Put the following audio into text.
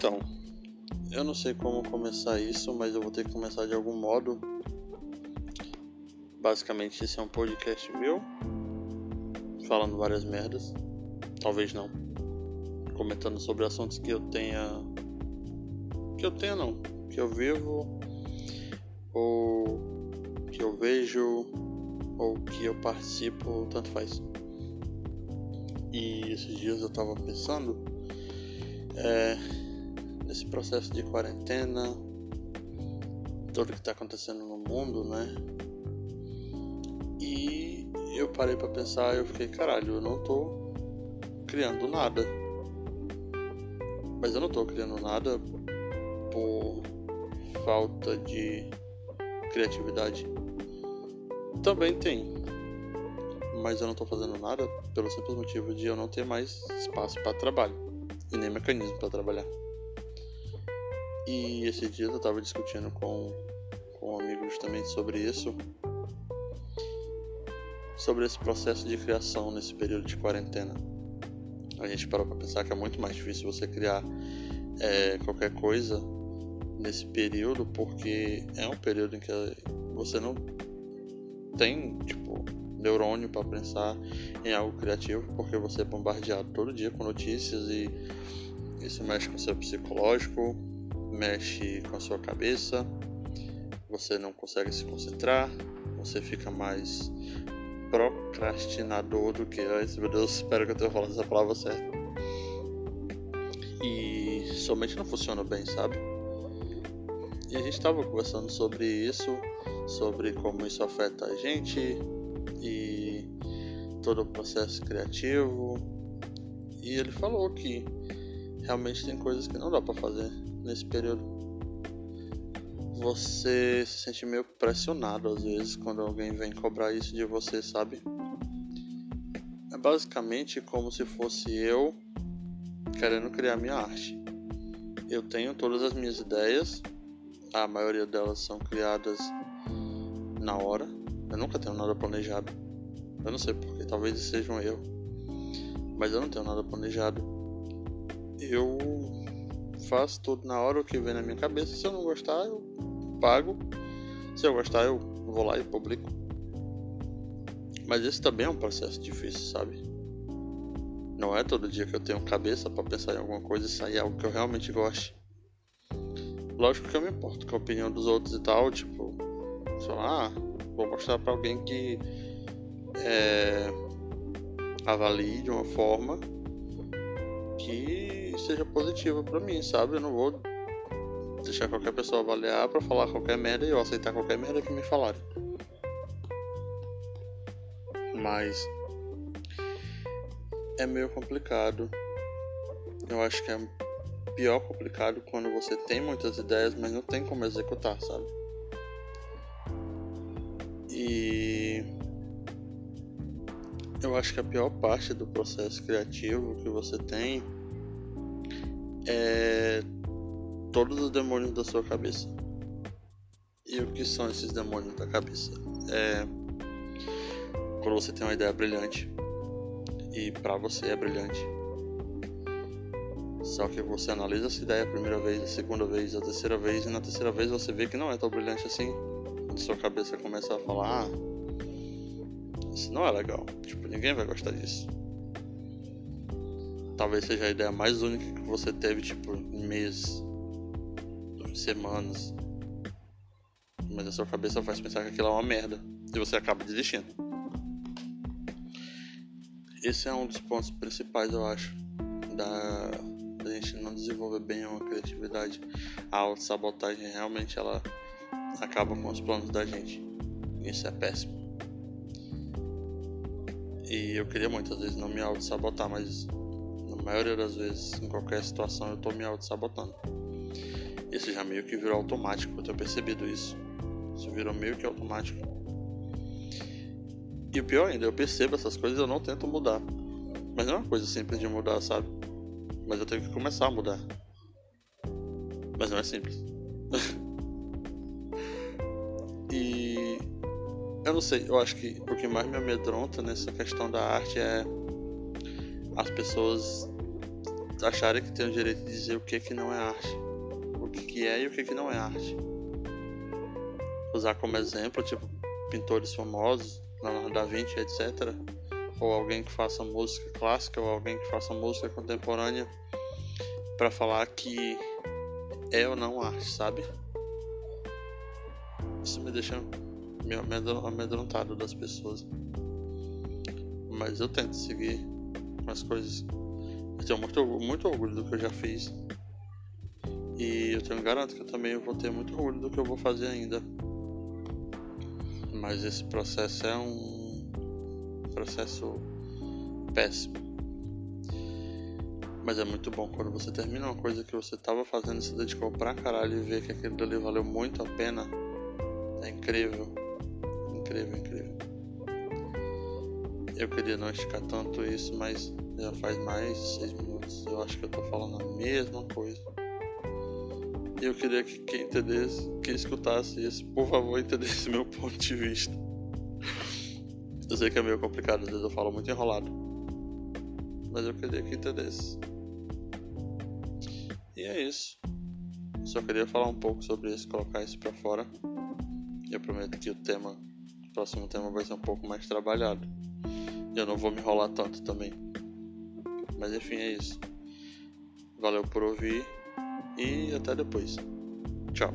Então, eu não sei como começar isso, mas eu vou ter que começar de algum modo. Basicamente, esse é um podcast meu, falando várias merdas. Talvez não. Comentando sobre assuntos que eu tenha. Que eu tenha, não. Que eu vivo, ou que eu vejo, ou que eu participo, tanto faz. E esses dias eu tava pensando. É, nesse processo de quarentena, tudo que está acontecendo no mundo, né? E eu parei para pensar, eu fiquei, caralho, eu não tô criando nada. Mas eu não tô criando nada por falta de criatividade. Também tem. Mas eu não tô fazendo nada pelo simples motivo de eu não ter mais espaço para trabalho e nem mecanismo para trabalhar. E esse dia eu estava discutindo com, com um amigo justamente sobre isso, sobre esse processo de criação nesse período de quarentena. A gente parou para pensar que é muito mais difícil você criar é, qualquer coisa nesse período, porque é um período em que você não tem tipo neurônio para pensar em algo criativo, porque você é bombardeado todo dia com notícias e isso mexe com o seu psicológico, mexe com a sua cabeça, você não consegue se concentrar, você fica mais procrastinador do que antes. Meu Deus, espero que eu tenha falado essa palavra certa. E somente não funciona bem, sabe? E a gente estava conversando sobre isso, sobre como isso afeta a gente e todo o processo criativo. E ele falou que realmente tem coisas que não dá para fazer nesse período. Você se sente meio pressionado às vezes quando alguém vem cobrar isso de você, sabe? É basicamente como se fosse eu querendo criar minha arte. Eu tenho todas as minhas ideias, a maioria delas são criadas na hora. Eu nunca tenho nada planejado. Eu não sei porque, talvez seja um erro. Mas eu não tenho nada planejado. Eu faço tudo na hora o que vem na minha cabeça. Se eu não gostar, eu pago. Se eu gostar, eu vou lá e publico. Mas esse também é um processo difícil, sabe? Não é todo dia que eu tenho cabeça para pensar em alguma coisa e sair algo que eu realmente goste. Lógico que eu me importo com a opinião dos outros e tal, tipo, sei lá, vou mostrar para alguém que é, avalie de uma forma que seja positiva para mim, sabe? Eu não vou deixar qualquer pessoa avaliar para falar qualquer merda e eu aceitar qualquer merda que me falarem. Mas é meio complicado. Eu acho que é pior complicado quando você tem muitas ideias, mas não tem como executar, sabe? E eu acho que a pior parte do processo criativo que você tem é todos os demônios da sua cabeça. E o que são esses demônios da cabeça? É quando você tem uma ideia brilhante e para você é brilhante. Só que você analisa essa ideia a primeira vez, a segunda vez, a terceira vez e na terceira vez você vê que não é tão brilhante assim. Quando sua cabeça começa a falar, ah, isso não é legal. Tipo, ninguém vai gostar disso talvez seja a ideia mais única que você teve, tipo, em meses, semanas. Mas a sua cabeça faz pensar que aquilo é uma merda e você acaba desistindo. Esse é um dos pontos principais, eu acho, da, da gente não desenvolver bem uma criatividade. A autossabotagem realmente ela acaba com os planos da gente. Isso é péssimo. E eu queria muitas vezes não me auto-sabotar, mas maioria das vezes, em qualquer situação, eu tô me auto-sabotando. Isso já meio que virou automático, eu tenho percebido isso. Isso virou meio que automático. E o pior ainda, eu percebo essas coisas e eu não tento mudar. Mas não é uma coisa simples de mudar, sabe? Mas eu tenho que começar a mudar. Mas não é simples. e eu não sei, eu acho que o que mais me amedronta nessa questão da arte é as pessoas acharem que tem o direito de dizer o que que não é arte, o que que é e o que que não é arte. Usar como exemplo, tipo, pintores famosos, Leonardo da Vinci, etc. Ou alguém que faça música clássica, ou alguém que faça música contemporânea, para falar que é ou não arte, sabe? Isso me deixa meio amedrontado das pessoas. Mas eu tento seguir as coisas. Eu tenho muito, muito orgulho do que eu já fiz. E eu tenho garanto que eu também vou ter muito orgulho do que eu vou fazer ainda. Mas esse processo é um processo péssimo. Mas é muito bom quando você termina uma coisa que você estava fazendo e se dedicou pra caralho e ver que aquilo dali valeu muito a pena. É incrível. Incrível, incrível. Eu queria não esticar tanto isso, mas já faz mais de seis minutos. Eu acho que eu tô falando a mesma coisa. E eu queria que quem entendesse, quem escutasse isso, por favor, entendesse meu ponto de vista. Eu sei que é meio complicado, às vezes eu falo muito enrolado. Mas eu queria que entendesse. E é isso. Só queria falar um pouco sobre isso, colocar isso pra fora. Eu prometo que o tema, o próximo tema vai ser um pouco mais trabalhado. Eu não vou me enrolar tanto também. Mas enfim, é isso. Valeu por ouvir e até depois. Tchau.